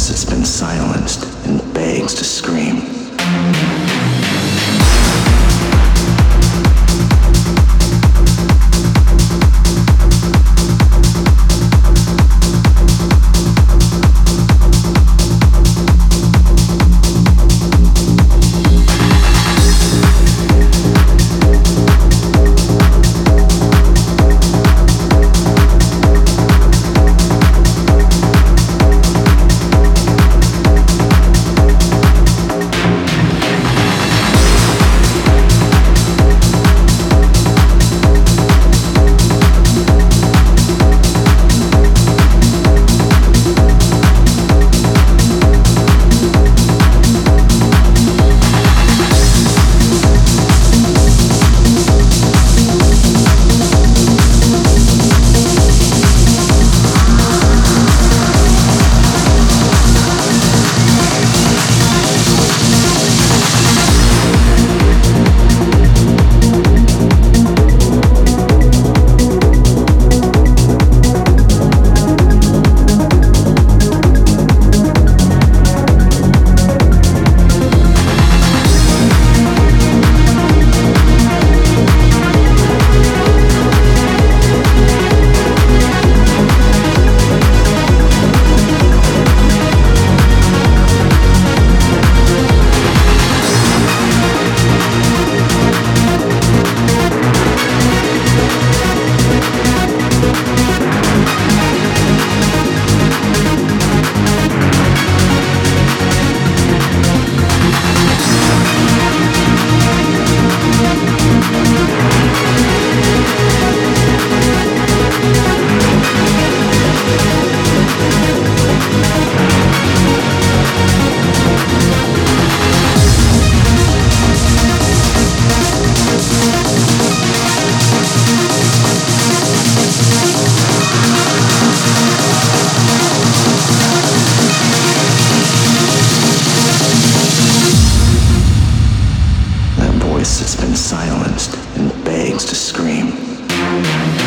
voice that's been silenced and begs to scream. voice that's been silenced and begs to scream.